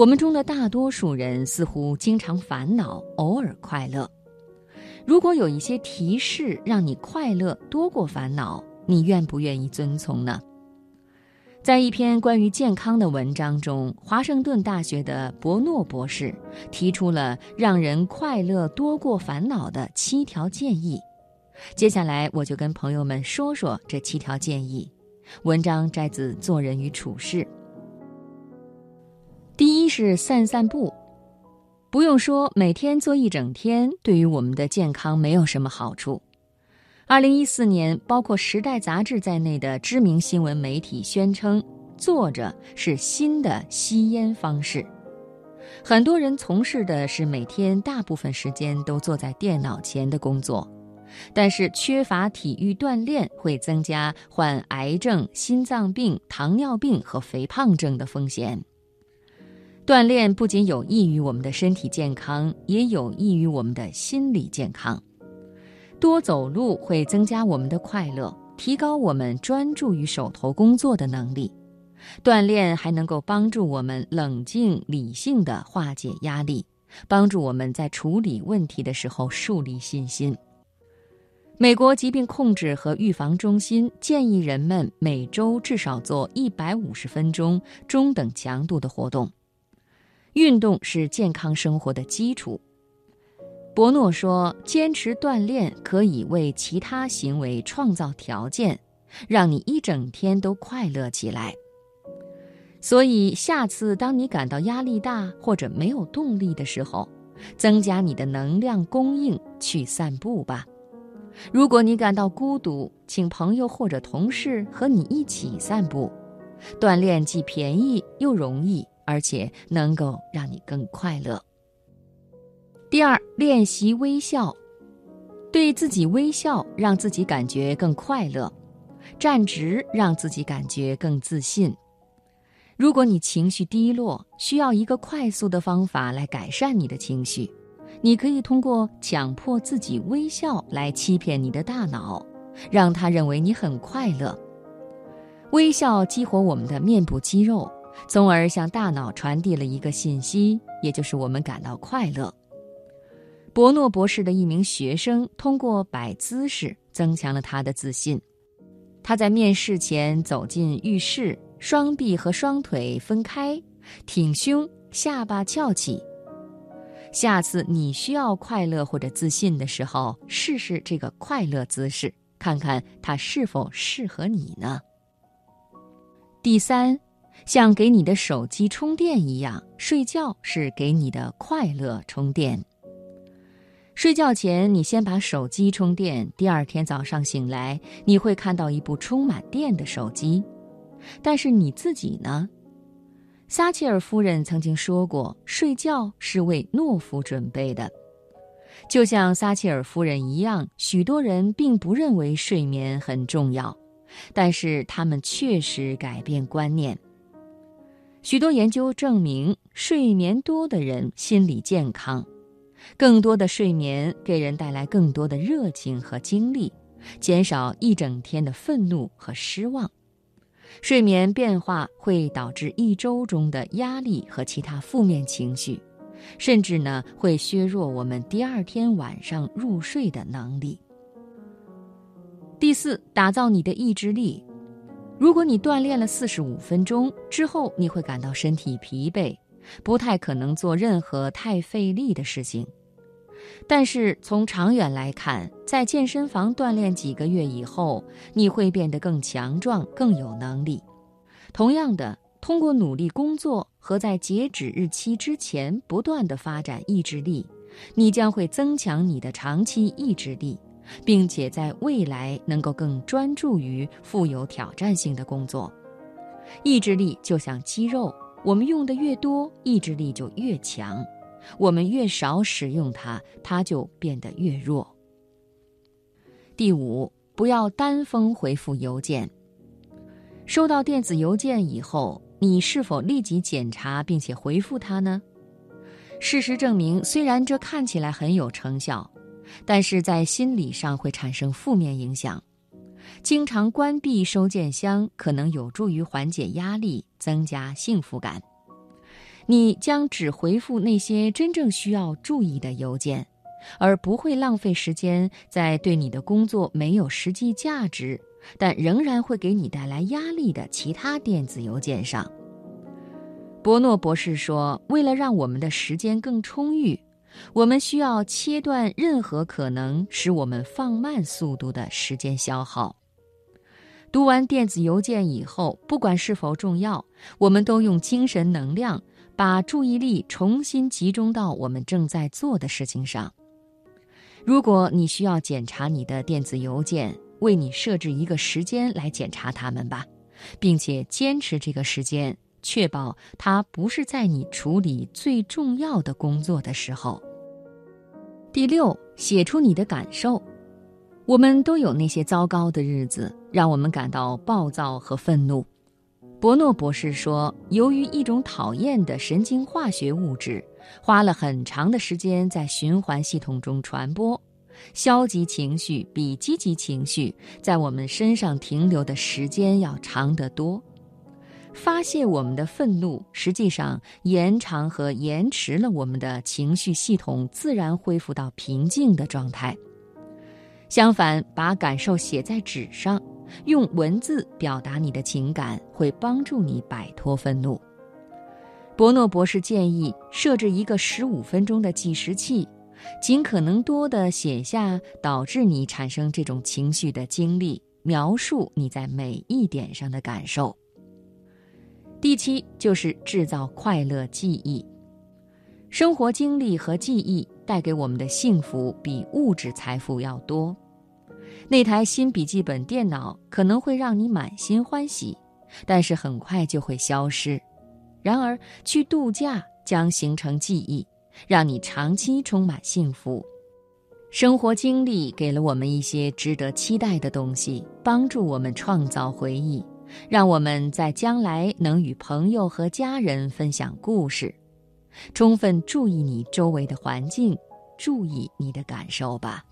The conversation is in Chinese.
我们中的大多数人似乎经常烦恼，偶尔快乐。如果有一些提示让你快乐多过烦恼，你愿不愿意遵从呢？在一篇关于健康的文章中，华盛顿大学的伯诺博士提出了让人快乐多过烦恼的七条建议。接下来，我就跟朋友们说说这七条建议。文章摘自《做人与处世》。是散散步，不用说，每天做一整天，对于我们的健康没有什么好处。二零一四年，包括《时代》杂志在内的知名新闻媒体宣称，坐着是新的吸烟方式。很多人从事的是每天大部分时间都坐在电脑前的工作，但是缺乏体育锻炼会增加患癌症、心脏病、糖尿病和肥胖症的风险。锻炼不仅有益于我们的身体健康，也有益于我们的心理健康。多走路会增加我们的快乐，提高我们专注于手头工作的能力。锻炼还能够帮助我们冷静理性地化解压力，帮助我们在处理问题的时候树立信心。美国疾病控制和预防中心建议人们每周至少做一百五十分钟中等强度的活动。运动是健康生活的基础。伯诺说：“坚持锻炼可以为其他行为创造条件，让你一整天都快乐起来。所以，下次当你感到压力大或者没有动力的时候，增加你的能量供应，去散步吧。如果你感到孤独，请朋友或者同事和你一起散步。锻炼既便宜又容易，而且能够让你更快乐。”第二，练习微笑，对自己微笑，让自己感觉更快乐；站直，让自己感觉更自信。如果你情绪低落，需要一个快速的方法来改善你的情绪，你可以通过强迫自己微笑来欺骗你的大脑，让他认为你很快乐。微笑激活我们的面部肌肉，从而向大脑传递了一个信息，也就是我们感到快乐。伯诺博士的一名学生通过摆姿势增强了他的自信。他在面试前走进浴室，双臂和双腿分开，挺胸，下巴翘起。下次你需要快乐或者自信的时候，试试这个快乐姿势，看看它是否适合你呢？第三，像给你的手机充电一样，睡觉是给你的快乐充电。睡觉前，你先把手机充电。第二天早上醒来，你会看到一部充满电的手机。但是你自己呢？撒切尔夫人曾经说过：“睡觉是为懦夫准备的。”就像撒切尔夫人一样，许多人并不认为睡眠很重要，但是他们确实改变观念。许多研究证明，睡眠多的人心理健康。更多的睡眠给人带来更多的热情和精力，减少一整天的愤怒和失望。睡眠变化会导致一周中的压力和其他负面情绪，甚至呢会削弱我们第二天晚上入睡的能力。第四，打造你的意志力。如果你锻炼了四十五分钟之后，你会感到身体疲惫。不太可能做任何太费力的事情，但是从长远来看，在健身房锻炼几个月以后，你会变得更强壮、更有能力。同样的，通过努力工作和在截止日期之前不断的发展意志力，你将会增强你的长期意志力，并且在未来能够更专注于富有挑战性的工作。意志力就像肌肉。我们用的越多，意志力就越强；我们越少使用它，它就变得越弱。第五，不要单封回复邮件。收到电子邮件以后，你是否立即检查并且回复它呢？事实证明，虽然这看起来很有成效，但是在心理上会产生负面影响。经常关闭收件箱可能有助于缓解压力，增加幸福感。你将只回复那些真正需要注意的邮件，而不会浪费时间在对你的工作没有实际价值，但仍然会给你带来压力的其他电子邮件上。伯诺博士说：“为了让我们的时间更充裕，我们需要切断任何可能使我们放慢速度的时间消耗。”读完电子邮件以后，不管是否重要，我们都用精神能量把注意力重新集中到我们正在做的事情上。如果你需要检查你的电子邮件，为你设置一个时间来检查它们吧，并且坚持这个时间，确保它不是在你处理最重要的工作的时候。第六，写出你的感受。我们都有那些糟糕的日子，让我们感到暴躁和愤怒。伯诺博士说，由于一种讨厌的神经化学物质花了很长的时间在循环系统中传播，消极情绪比积极情绪在我们身上停留的时间要长得多。发泄我们的愤怒，实际上延长和延迟了我们的情绪系统自然恢复到平静的状态。相反，把感受写在纸上，用文字表达你的情感，会帮助你摆脱愤怒。伯诺博士建议设置一个十五分钟的计时器，尽可能多的写下导致你产生这种情绪的经历，描述你在每一点上的感受。第七就是制造快乐记忆，生活经历和记忆。带给我们的幸福比物质财富要多。那台新笔记本电脑可能会让你满心欢喜，但是很快就会消失。然而，去度假将形成记忆，让你长期充满幸福。生活经历给了我们一些值得期待的东西，帮助我们创造回忆，让我们在将来能与朋友和家人分享故事。充分注意你周围的环境，注意你的感受吧。